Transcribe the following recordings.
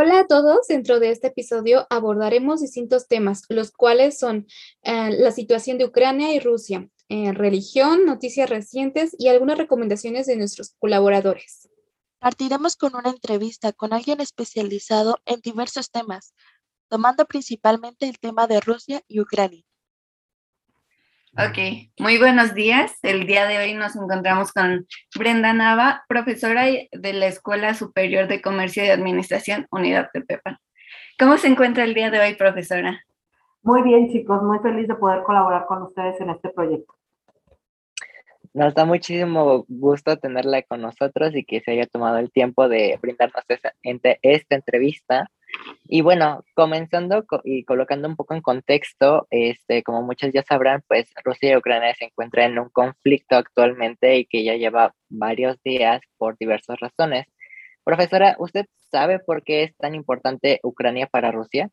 Hola a todos, dentro de este episodio abordaremos distintos temas, los cuales son eh, la situación de Ucrania y Rusia, eh, religión, noticias recientes y algunas recomendaciones de nuestros colaboradores. Partiremos con una entrevista con alguien especializado en diversos temas, tomando principalmente el tema de Rusia y Ucrania. Ok, muy buenos días. El día de hoy nos encontramos con Brenda Nava, profesora de la Escuela Superior de Comercio y Administración, Unidad de Pepa. ¿Cómo se encuentra el día de hoy, profesora? Muy bien, chicos, muy feliz de poder colaborar con ustedes en este proyecto. Nos da muchísimo gusto tenerla con nosotros y que se haya tomado el tiempo de brindarnos esta entrevista. Y bueno, comenzando y colocando un poco en contexto, este, como muchos ya sabrán, pues Rusia y Ucrania se encuentran en un conflicto actualmente y que ya lleva varios días por diversas razones. Profesora, ¿usted sabe por qué es tan importante Ucrania para Rusia?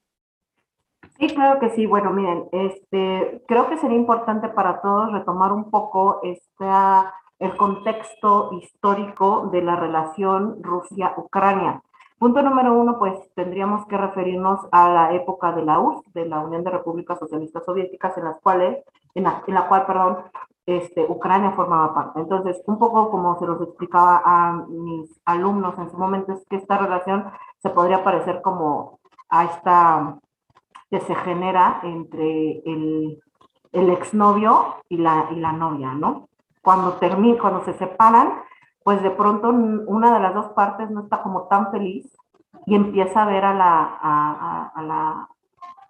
Sí, claro que sí. Bueno, miren, este, creo que sería importante para todos retomar un poco esta, el contexto histórico de la relación Rusia-Ucrania. Punto número uno, pues tendríamos que referirnos a la época de la URSS, de la Unión de Repúblicas Socialistas Soviéticas, en las cuales, en la, en la cual, perdón, este, Ucrania formaba parte. Entonces, un poco como se los explicaba a mis alumnos en su momento, es que esta relación se podría parecer como a esta que se genera entre el, el exnovio y la, y la novia, ¿no? Cuando, termina, cuando se separan, pues de pronto una de las dos partes no está como tan feliz y empieza a ver a la a, la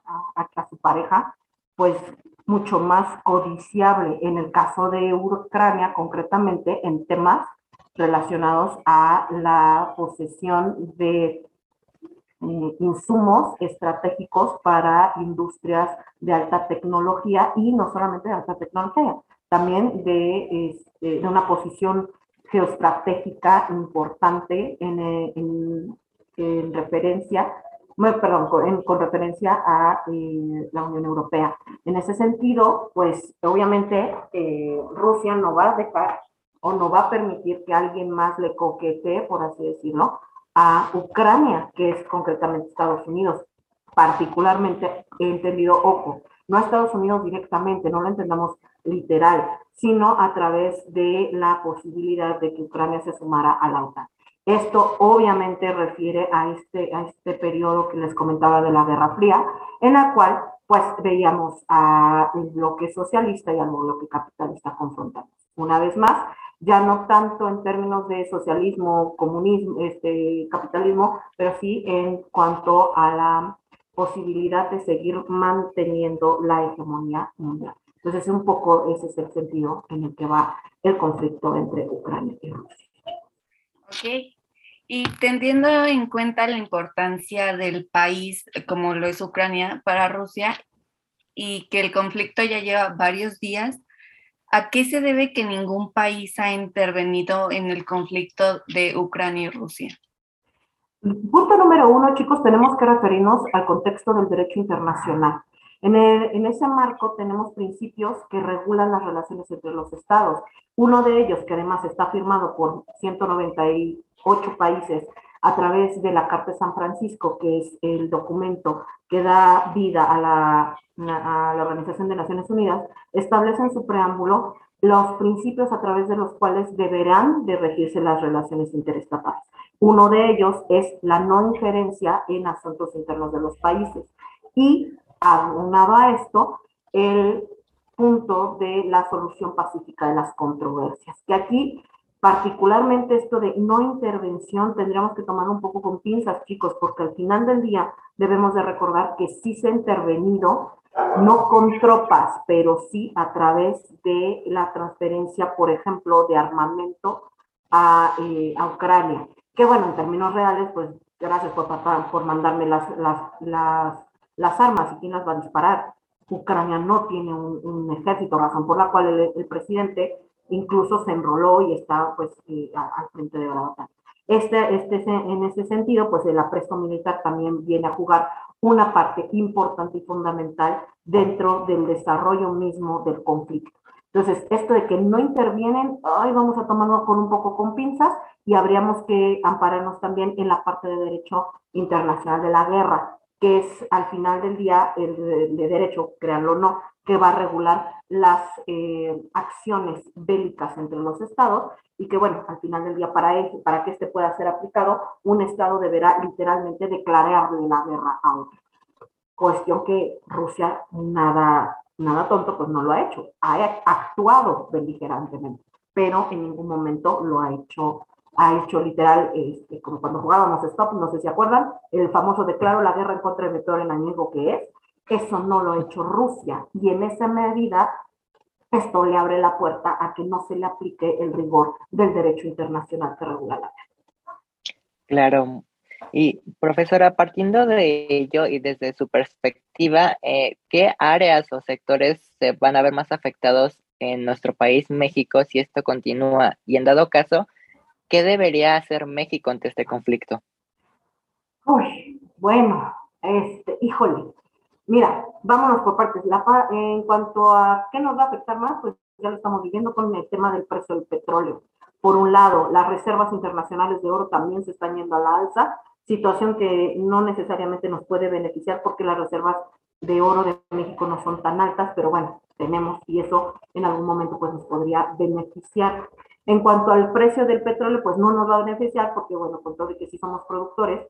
a, su pareja pues mucho más codiciable. En el caso de Ucrania concretamente en temas relacionados a la posesión de eh, insumos estratégicos para industrias de alta tecnología y no solamente de alta tecnología, también de, este, de una posición geoestratégica importante en, eh, en, en referencia, perdón, con, con referencia a eh, la Unión Europea. En ese sentido, pues obviamente eh, Rusia no va a dejar o no va a permitir que alguien más le coquetee, por así decirlo, a Ucrania, que es concretamente Estados Unidos. Particularmente he entendido, ojo, no a Estados Unidos directamente, no lo entendamos literal, sino a través de la posibilidad de que Ucrania se sumara a la OTAN. Esto obviamente refiere a este, a este periodo que les comentaba de la Guerra Fría, en la cual pues veíamos al bloque socialista y al bloque capitalista confrontados. Una vez más, ya no tanto en términos de socialismo, comunismo, este, capitalismo, pero sí en cuanto a la posibilidad de seguir manteniendo la hegemonía mundial. Entonces, un poco ese es el sentido en el que va el conflicto entre Ucrania y Rusia. Ok. Y teniendo en cuenta la importancia del país como lo es Ucrania para Rusia y que el conflicto ya lleva varios días, ¿a qué se debe que ningún país ha intervenido en el conflicto de Ucrania y Rusia? Punto número uno, chicos, tenemos que referirnos al contexto del derecho internacional. En, en, ese marco tenemos principios que regulan las relaciones entre los estados. Uno de ellos, que además está firmado por 198 países a través de la Carta de San Francisco, que es el documento que da vida a la, a la Organización de Naciones Unidas, establece en su preámbulo los principios a través de los cuales deberán de regirse las relaciones interestatales. Uno de ellos es la no injerencia en asuntos internos de los países. Y aunado a esto, el punto de la solución pacífica de las controversias, que aquí particularmente esto de no intervención tendríamos que tomar un poco con pinzas, chicos, porque al final del día debemos de recordar que sí se ha intervenido, no con tropas, pero sí a través de la transferencia, por ejemplo, de armamento a, eh, a Ucrania que bueno, en términos reales, pues gracias por, por mandarme las, las, las, las, armas y quién las va a disparar. Ucrania no tiene un, ejército, razón por la cual el, presidente incluso se enroló y está pues eh, al frente de la OTAN. Este, este, en ese sentido, pues el apresto militar también viene a jugar una parte importante y fundamental dentro del desarrollo mismo del conflicto. Entonces, esto de que no intervienen, ay, vamos a tomarlo con un poco con pinzas y habríamos que ampararnos también en la parte de derecho internacional de la guerra, que es al final del día el de, derecho, créanlo o no, que va a regular las eh, acciones bélicas entre los estados y que, bueno, al final del día, para, eso, para que este pueda ser aplicado, un estado deberá literalmente declararle la guerra a otro. Cuestión que Rusia nada, nada tonto, pues no lo ha hecho. Ha actuado beligerantemente, pero en ningún momento lo ha hecho ha hecho literal, este, como cuando jugábamos Stop, no sé si acuerdan, el famoso declaro la guerra en contra del peor enemigo que es, eso no lo ha hecho Rusia y en esa medida esto le abre la puerta a que no se le aplique el rigor del derecho internacional que regula la guerra. Claro. Y profesora, partiendo de ello y desde su perspectiva, eh, ¿qué áreas o sectores se van a ver más afectados en nuestro país, México, si esto continúa? Y en dado caso, ¿qué debería hacer México ante este conflicto? Uy, bueno, este, híjole, Mira, vámonos por partes. en cuanto a qué nos va a afectar más, pues ya lo estamos viviendo con el tema del precio del petróleo. Por un lado, las reservas internacionales de oro también se están yendo a la alza, situación que no necesariamente nos puede beneficiar porque las reservas de oro de México no son tan altas, pero bueno, tenemos y eso en algún momento pues nos podría beneficiar. En cuanto al precio del petróleo, pues no nos va a beneficiar porque bueno, con todo y que sí somos productores,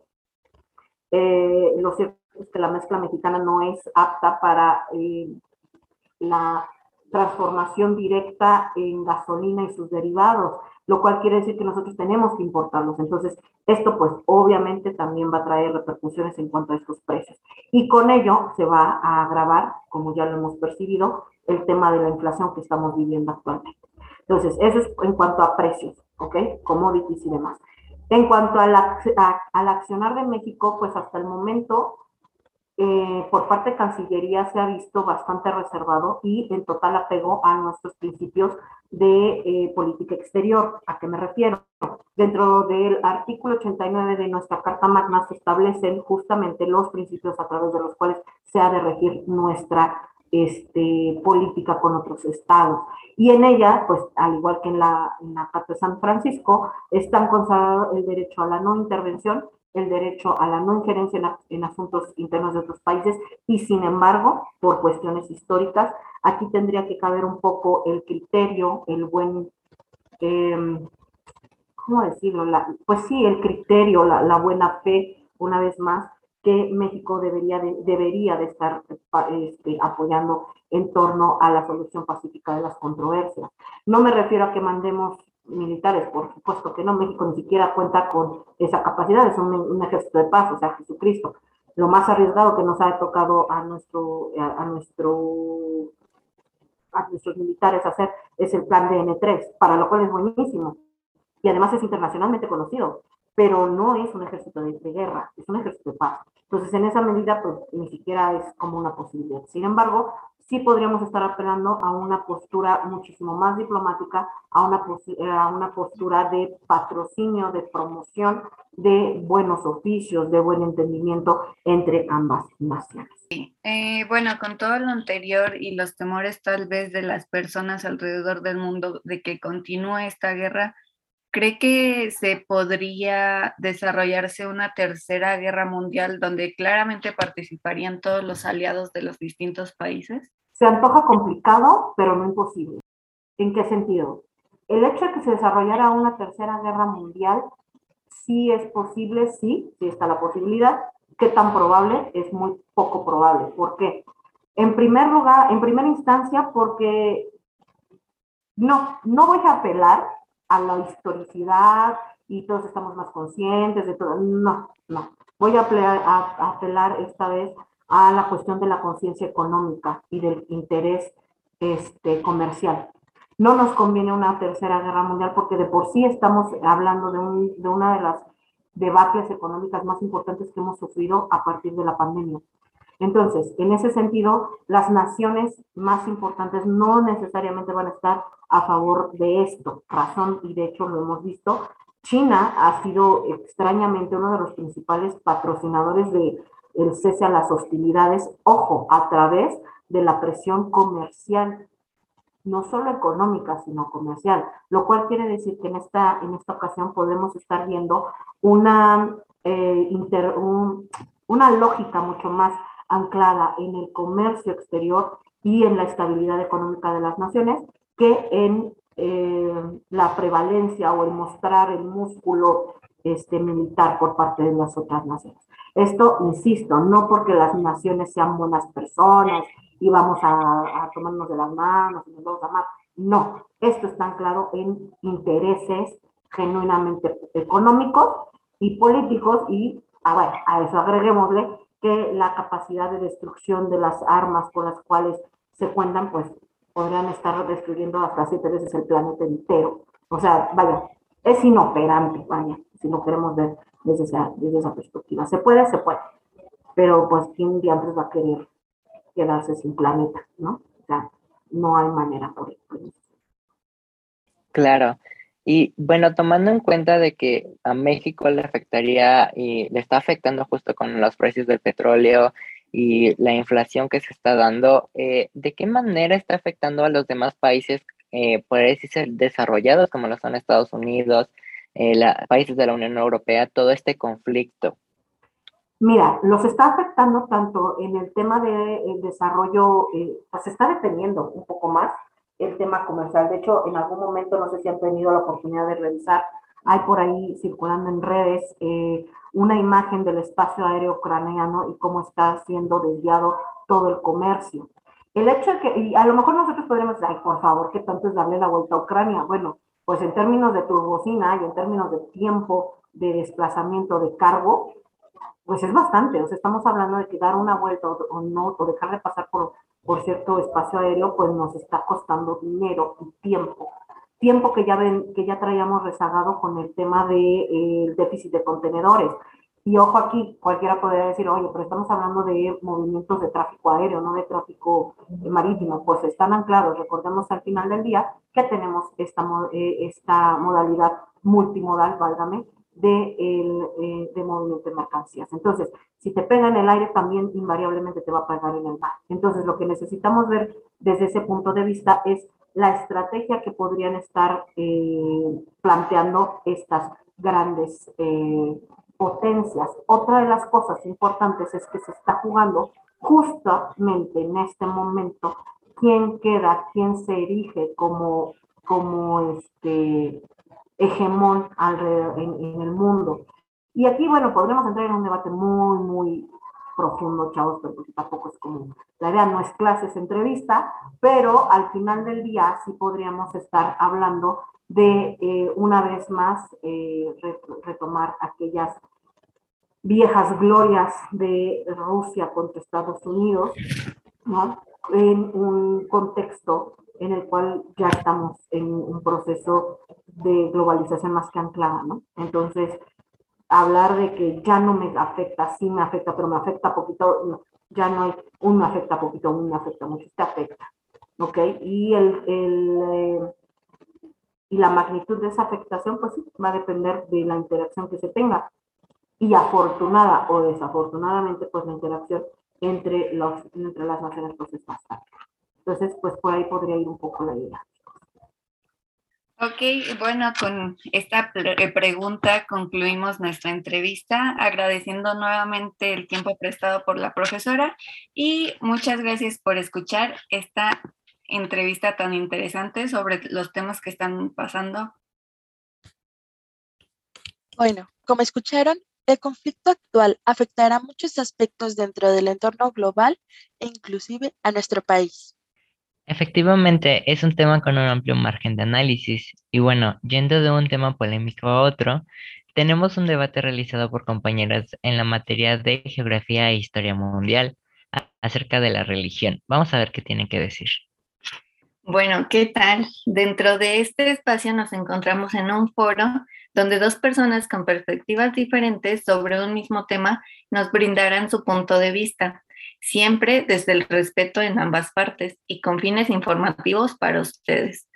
eh, lo cierto que la mezcla mexicana no es apta para eh, la transformación directa en gasolina y sus derivados, lo cual quiere decir que nosotros tenemos que importarlos. Entonces, esto pues obviamente también va a traer repercusiones en cuanto a estos precios. Y con ello se va a agravar, como ya lo hemos percibido, el tema de la inflación que estamos viviendo actualmente. Entonces, eso es en cuanto a precios, ¿ok? Commodities y demás. En cuanto al accionar de México, pues hasta el momento eh, por parte de Cancillería se ha visto bastante reservado y en total apego a nuestros principios de eh, política exterior. ¿A qué me refiero? Dentro del artículo 89 de nuestra Carta Magna se establecen justamente los principios a través de los cuales se ha de regir nuestra este, política con otros estados. Y en ella, pues al igual que en la, en la Carta de San Francisco, están consagrados el derecho a la no intervención el derecho a la no injerencia en, asuntos internos de otros países y sin embargo, por cuestiones históricas, aquí tendría que caber un poco el criterio, el buen, em, ¿cómo decirlo? pues sí, el criterio, la, buena fe, una vez más, que México debería de, debería de estar este, apoyando en torno a la solución pacífica de las controversias. No me refiero a que mandemos militares, por supuesto que no, México ni siquiera cuenta con esa capacidad, es un, ejército de paz, o sea, Jesucristo. Lo más arriesgado que nos ha tocado a nuestro, a, nuestro a nuestros militares hacer es el plan de N3, para lo cual es buenísimo. Y además es internacionalmente conocido, pero no es un ejército de, de guerra, es un ejército de paz. Entonces, en esa medida, pues ni siquiera es como una posibilidad. Sin embargo, sí podríamos estar apelando a una postura muchísimo más diplomática, a una, eh, a una postura de patrocinio, de promoción de buenos oficios, de buen entendimiento entre ambas naciones. Sí. Eh, bueno, con todo lo anterior y los temores tal vez de las personas alrededor del mundo de que continúe esta guerra, ¿cree que se podría desarrollarse una tercera guerra mundial donde claramente participarían todos los aliados de los distintos países? Se antoja complicado, pero no imposible. ¿En qué sentido? El hecho de que se desarrollara una tercera guerra mundial, sí es posible, sí, sí está la posibilidad. ¿Qué tan probable? Es muy poco probable. ¿Por qué? En primer lugar, en primera instancia, porque no, no voy a apelar a la historicidad y todos estamos más conscientes de todo. No, no. Voy a apelar, a apelar esta vez a la cuestión de la conciencia económica y del interés este, comercial. No nos conviene una tercera guerra mundial porque de por sí estamos hablando de, un, de una de las debates económicas más importantes que hemos sufrido a partir de la pandemia. Entonces, en ese sentido, las naciones más importantes no necesariamente van a estar a favor de esto. Razón, y de hecho lo hemos visto, China ha sido extrañamente uno de los principales patrocinadores de cese a las hostilidades, ojo, a través de la presión comercial. no solo económica, sino comercial, lo cual quiere decir que en esta, en esta ocasión podemos estar viendo una, eh, una lógica mucho más anclada en el comercio exterior y en la estabilidad económica de las naciones que en eh, la prevalencia o el mostrar el músculo este, militar por parte de las otras naciones. Esto, insisto, no porque las naciones sean buenas personas y vamos a, tomarnos de las manos y nos vamos a amar. No, esto está anclado en intereses genuinamente económicos y políticos y a eso agreguémosle que la capacidad de destrucción de las armas con las cuales se cuentan, pues podrían estar destruyendo hasta siete veces el planeta entero. O sea, vaya, es inoperante, vaya, si lo queremos ver desde esa, desde esa perspectiva. Se puede, se puede, pero pues ¿quién antes va a querer quedarse sin planeta, no? O sea, no hay manera por eso. Claro. Y bueno, tomando en cuenta de que a México le afectaría y le está afectando justo con los precios del petróleo y la inflación que se está dando, eh, ¿de qué manera está afectando a los demás países, eh, decirse, desarrollados como lo son Estados Unidos, eh, países de la Unión Europea, todo este conflicto? Mira, los está afectando tanto en el tema de desarrollo, eh, pues se está deteniendo un poco más el tema comercial. De hecho, en algún momento, no sé si han tenido la oportunidad de revisar, hay por ahí circulando en redes eh, una imagen del espacio aéreo ucraniano y cómo está siendo desviado todo el comercio. El hecho de que, y a lo mejor nosotros podríamos decir, ay, por favor, ¿qué tanto es darle la vuelta a Ucrania? Bueno, pues en términos de turbocina y en términos de tiempo de desplazamiento de cargo, pues es bastante. O sea, estamos hablando de que dar una vuelta o, no, o dejar de pasar por, por cierto espacio aéreo, pues nos está costando dinero y tiempo tiempo que ya, ven, que ya traíamos rezagado con el tema del de, eh, déficit de contenedores. Y ojo aquí, cualquiera podría decir, oye, pero estamos hablando de movimientos de tráfico aéreo, no de tráfico marítimo. Pues están anclados, recordemos al final del día que tenemos esta, eh, esta modalidad multimodal, válgame, de, el, eh, de movimiento de mercancías. Entonces, si te pega en el aire, también invariablemente te va a pegar en el mar. Entonces, lo que necesitamos ver desde ese punto de vista es la estrategia que podrían estar eh, planteando estas grandes eh, potencias. Otra de las cosas importantes es que se está jugando justamente en este momento quién queda, quién se erige como, como este hegemón en, en el mundo. Y aquí, bueno, podremos entrar en un debate muy, muy profundo, chavos, pero porque tampoco es como, la idea no es clases, entrevista, pero al final del día sí podríamos estar hablando de eh, una vez más eh, retomar aquellas viejas glorias de Rusia contra Estados Unidos. En un contexto en el cual ya estamos en un proceso de globalización más que anclada, ¿no? Entonces, hablar de que ya no me afecta, sí me afecta, pero me afecta poquito, ya no hay un me afecta poquito, un me afecta mucho, te afecta, ¿ok? Y, el, el eh, y la magnitud de esa afectación, pues sí, va a depender de la interacción que se tenga. Y afortunada o desafortunadamente, pues la interacción entre, los, entre las naciones pues es bastante. Entonces, pues por ahí podría ir un poco la idea. Ok, bueno, con esta eh, pregunta concluimos nuestra entrevista, agradeciendo nuevamente el tiempo prestado por la profesora y muchas gracias por escuchar esta entrevista tan interesante sobre los temas que están pasando. Bueno, como escucharon, el conflicto actual afectará muchos aspectos dentro del entorno global e inclusive a nuestro país. Efectivamente, es un tema con un amplio margen de análisis. Y bueno, yendo de un tema polémico a otro, tenemos un debate realizado por compañeras en la materia de geografía e historia mundial acerca de la religión. Vamos a ver qué tienen que decir. Bueno, ¿qué tal? Dentro de este espacio nos encontramos en un foro donde dos personas con perspectivas diferentes sobre un mismo tema nos brindarán su punto de vista siempre desde el respeto en ambas partes y con fines informativos para ustedes.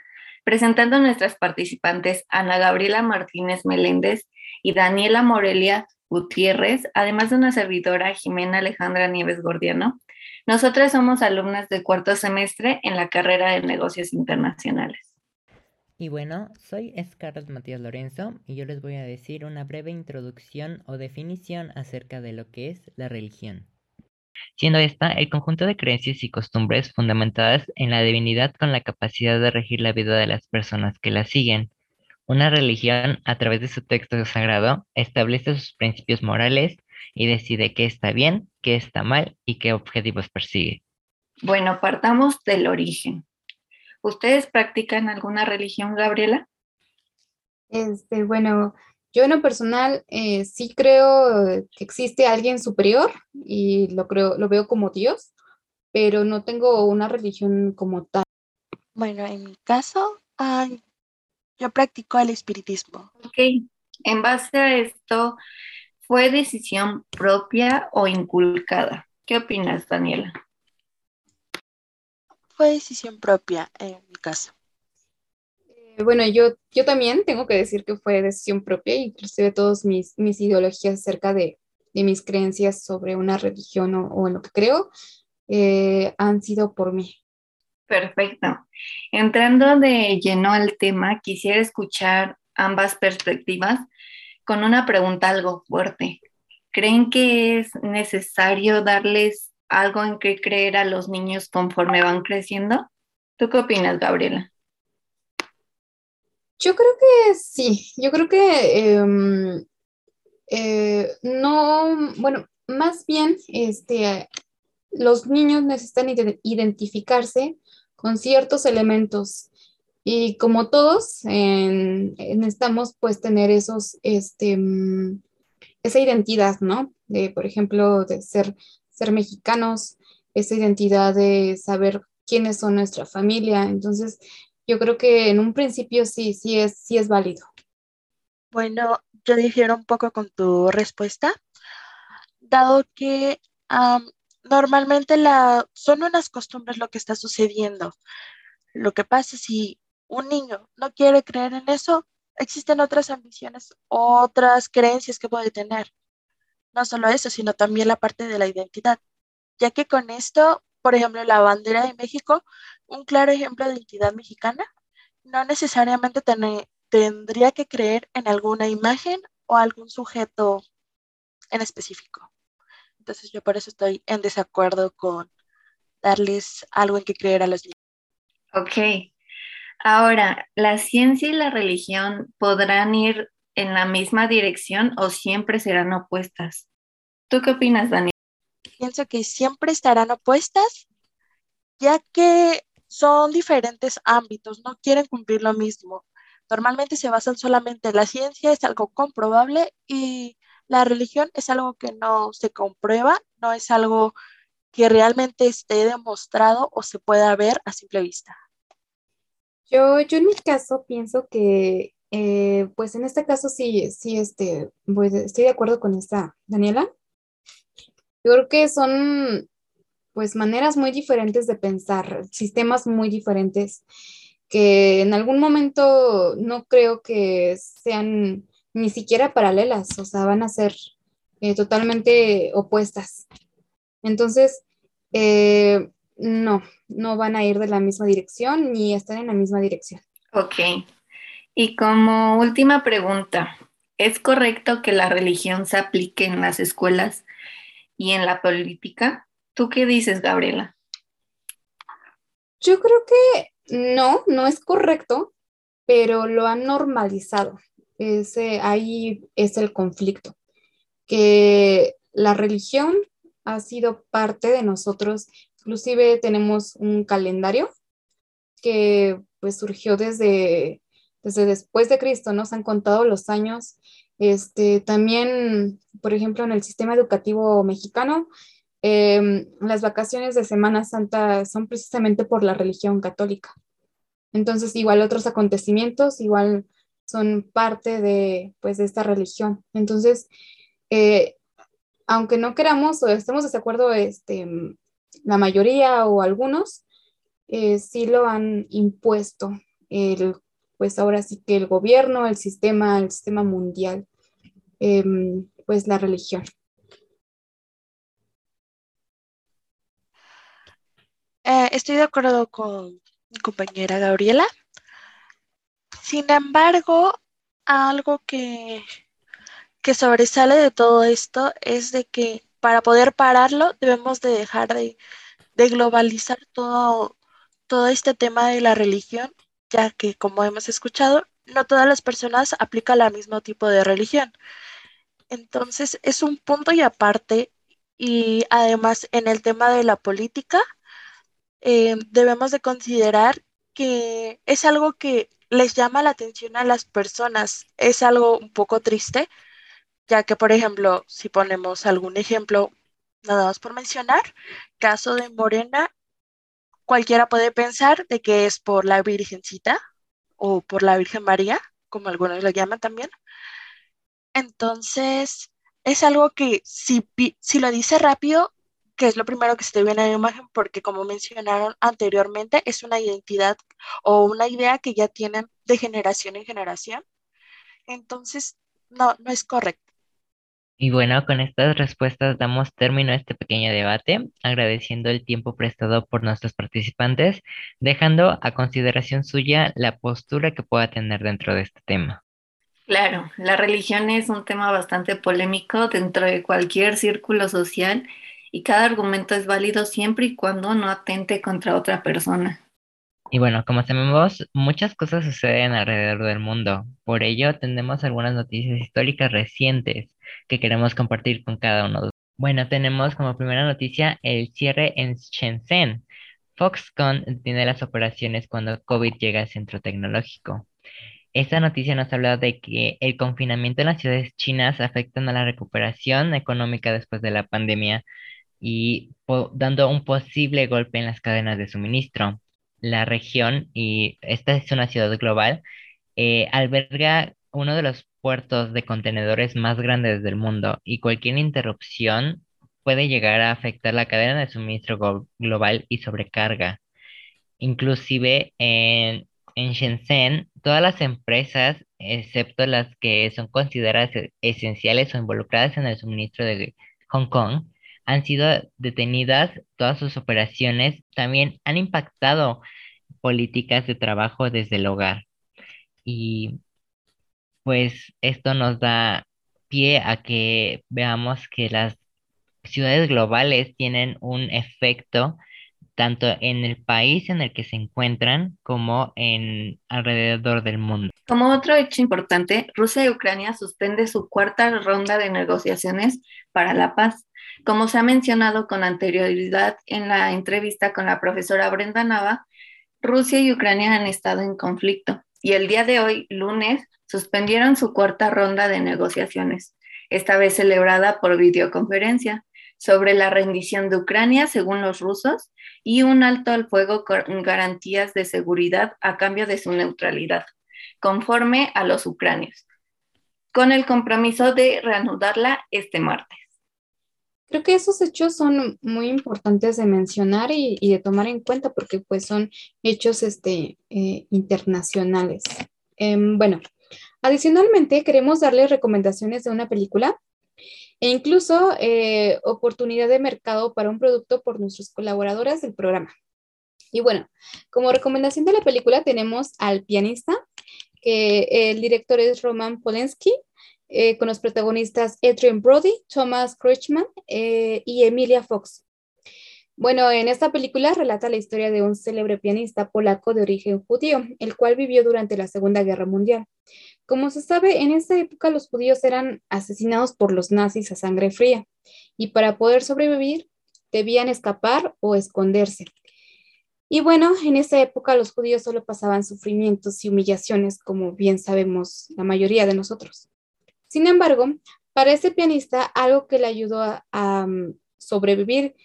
Presentando a nuestras participantes Ana Gabriela Martínez Meléndez y Daniela Morelia Gutiérrez, además de una servidora Jimena Alejandra Nieves Gordiano. Nosotras somos alumnas de cuarto semestre en la carrera de negocios internacionales. Y bueno, soy Scarlett Matías Lorenzo y yo les voy a decir una breve introducción o definición acerca de lo que es la religión. Siendo esta el conjunto de creencias y costumbres fundamentadas en la divinidad con la capacidad de regir la vida de las personas que la siguen. Una religión, a través de su texto sagrado, establece sus principios morales y decide qué está bien, qué está mal y qué objetivos persigue. Bueno, partamos del origen. ¿Ustedes practican alguna religión, Gabriela? Este, bueno, yo en lo personal eh, sí creo que existe alguien superior y lo creo, lo veo como Dios, pero no tengo una religión como tal. Bueno, en mi caso, yo practico el espiritismo. Ok, en base a esto, ¿fue decisión propia o inculcada? ¿Qué opinas, Daniela? fue decisión propia en mi caso. Eh, bueno, yo, yo también tengo que decir que fue decisión propia, inclusive todas mis, mis ideologías acerca de, de, mis creencias sobre una religión o, en lo que creo eh, han sido por mí. Perfecto. Entrando de lleno al tema, quisiera escuchar ambas perspectivas con una pregunta algo fuerte. ¿Creen que es necesario darles algo en que creer a los niños conforme van creciendo. ¿Tú qué opinas, Gabriela? Yo creo que sí, yo creo que em, eh, no, bueno, más bien este, los niños necesitan identificarse con ciertos elementos y como todos necesitamos pues tener esos, este, mm, esa identidad, ¿no? De, por ejemplo, de ser ser mexicanos, esa identidad de saber quiénes son nuestra familia. Entonces, yo creo que en un principio sí, sí es, sí es válido. Bueno, yo difiero un poco con tu respuesta, dado que normalmente la, son unas costumbres lo que está sucediendo. Lo que pasa si un niño no quiere creer en eso, existen otras ambiciones, otras creencias que puede tener. No solo eso, sino también la parte de la identidad, ya que con esto, por ejemplo, la bandera de México, un claro ejemplo de identidad mexicana, no necesariamente tendría que creer en alguna imagen o algún sujeto en específico. Entonces yo por eso estoy en desacuerdo con darles algo en que creer a los niños. Ok. Ahora, ¿la ciencia y la religión podrán ir en la misma dirección o siempre serán opuestas? ¿Tú qué opinas, Dani? Pienso que siempre estarán opuestas, ya que son diferentes ámbitos, no quieren cumplir lo mismo. Normalmente se basan solamente en la ciencia, es algo comprobable y la religión es algo que no se comprueba, no es algo que realmente esté demostrado o se pueda ver a simple vista. Yo, yo en mi caso pienso que eh, pues en este caso sí, sí, este, estoy de acuerdo con esta Daniela. Yo creo que son pues maneras muy diferentes de pensar, sistemas muy diferentes que en algún momento no creo que sean ni siquiera paralelas, o sea, van a ser eh, totalmente opuestas. Entonces, eh, no, no van a ir de la misma dirección ni están en la misma dirección. Ok. Y como última pregunta, ¿es correcto que la religión se aplique en las escuelas y en la política? ¿Tú qué dices, Gabriela? Yo creo que no, no es correcto, pero lo han normalizado. Ese, ahí es el conflicto, que la religión ha sido parte de nosotros, inclusive tenemos un calendario que pues surgió desde desde después de Cristo, nos han contado los años. Este, también, por ejemplo, en el sistema educativo mexicano, em, las vacaciones de Semana Santa son precisamente por la religión católica. Entonces, igual otros acontecimientos, igual son parte de, pues, de esta religión. Entonces, eh, aunque no queramos o estemos de acuerdo, este, la mayoría o algunos, eh, sí lo han impuesto el pues ahora sí que el gobierno, el sistema, el sistema mundial, em, pues la religión. Eh, estoy de acuerdo con mi compañera Gabriela. Sin embargo, algo que, que sobresale de todo esto es de que para poder pararlo debemos de dejar de, globalizar todo, todo este tema de la religión, ya que como hemos escuchado, no todas las personas aplican el mismo tipo de religión. Entonces es un punto y aparte y además en el tema de la política eh, debemos de considerar que es algo que les llama la atención a las personas. Es algo un poco triste, ya que, por ejemplo, si ponemos algún ejemplo, nada más por mencionar, caso de Morena, cualquiera puede pensar de que es por la Virgencita o por la Virgen María, como algunos lo llaman también. Entonces, es algo que si, si lo dice rápido, que es lo primero que se te viene a la imagen, porque como mencionaron anteriormente, es una identidad o una idea que ya tienen de generación en generación. Entonces, no, no es correcto. Y bueno, con estas respuestas damos término a este pequeño debate, agradeciendo el tiempo prestado por nuestros participantes, dejando a consideración suya la postura que pueda tener dentro de este tema. Claro, la religión es un tema bastante polémico dentro de cualquier círculo social y cada argumento es válido siempre y cuando no atente contra otra persona. Y bueno, como sabemos, muchas cosas suceden alrededor del mundo. Por ello, tenemos algunas noticias históricas recientes que queremos compartir con cada uno. de Bueno, tenemos como primera noticia el cierre en Shenzhen. Foxconn tiene las operaciones cuando COVID llega al centro tecnológico. Esta noticia nos habla de que el confinamiento en las ciudades chinas afectan a la recuperación económica después de la pandemia y dando un posible golpe en las cadenas de suministro la región, y esta es una ciudad global, eh, alberga uno de los puertos de contenedores más grandes del mundo y cualquier interrupción puede llegar a afectar la cadena de suministro global y sobrecarga. Inclusive en, en Shenzhen, todas las empresas, excepto las que son consideradas esenciales o involucradas en el suministro de Hong Kong, han sido detenidas todas sus operaciones, también han impactado políticas de trabajo desde el hogar. Y pues esto nos da pie a que veamos que las ciudades globales tienen un efecto tanto en el país en el que se encuentran como en alrededor del mundo. Como otro hecho importante, Rusia y Ucrania suspende su cuarta ronda de negociaciones para la paz. Como se ha mencionado con anterioridad en la entrevista con la profesora Brenda Nava, Rusia y Ucrania han estado en conflicto y el día de hoy, lunes, suspendieron su cuarta ronda de negociaciones, esta vez celebrada por videoconferencia sobre la rendición de Ucrania, según los rusos, y un alto al fuego con garantías de seguridad a cambio de su neutralidad, conforme a los ucranios, con el compromiso de reanudarla este martes. Creo que esos hechos son muy importantes de mencionar y, de tomar en cuenta porque pues son hechos este, eh, internacionales. Em, bueno, adicionalmente queremos darle recomendaciones de una película e incluso eh, oportunidad de mercado para un producto por nuestros colaboradores del programa. Y bueno, como recomendación de la película tenemos al pianista, que el director es Roman Polanski, eh, con los protagonistas Adrian Brody, Thomas Kretschmann eh, y Emilia Fox. Bueno, en esta película relata la historia de un célebre pianista polaco de origen judío, el cual vivió durante la Segunda Guerra Mundial. Como se sabe, en esta época los judíos eran asesinados por los nazis a sangre fría y para poder sobrevivir debían escapar o esconderse. Y bueno, en esa época los judíos solo pasaban sufrimientos y humillaciones, como bien sabemos la mayoría de nosotros. Sin embargo, para este pianista, algo que le ayudó a, mm, sobrevivir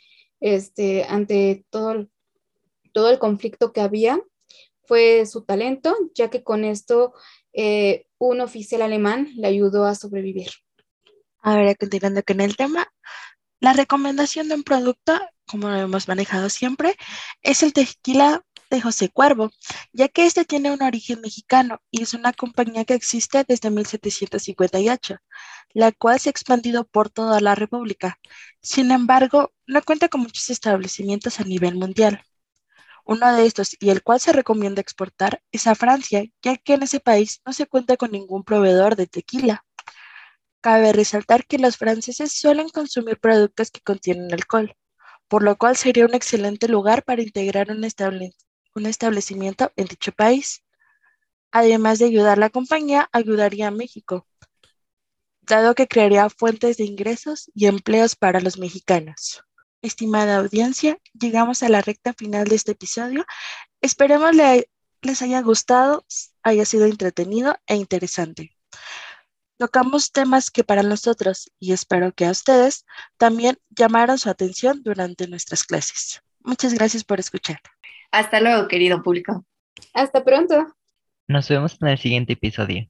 este, ante todo, todo el conflicto que había fue su talento, ya que con esto eh, un oficial alemán le ayudó a sobrevivir. A ver, continuando con el tema, la recomendación de un producto, como lo hemos manejado siempre, es el tequila de José Cuervo, ya que este tiene un origen mexicano y es una compañía que existe desde 1758, la cual se ha expandido por toda la República. Sin embargo, no cuenta con muchos establecimientos a nivel mundial. Uno de estos, y el cual se recomienda exportar, es a Francia, ya que en ese país no se cuenta con ningún proveedor de tequila. Cabe resaltar que los franceses suelen consumir productos que contienen alcohol, por lo cual sería un excelente lugar para integrar un, establecimiento en dicho país. Además de ayudar a la compañía, ayudaría a México, dado que crearía fuentes de ingresos y empleos para los mexicanos. Estimada audiencia, llegamos a la recta final de este episodio. Esperemos les haya gustado, haya sido entretenido e interesante. Tocamos temas que para nosotros, y espero que a ustedes, también llamaron su atención durante nuestras clases. Muchas gracias por escuchar. Hasta luego, querido público. Hasta pronto. Nos vemos en el siguiente episodio.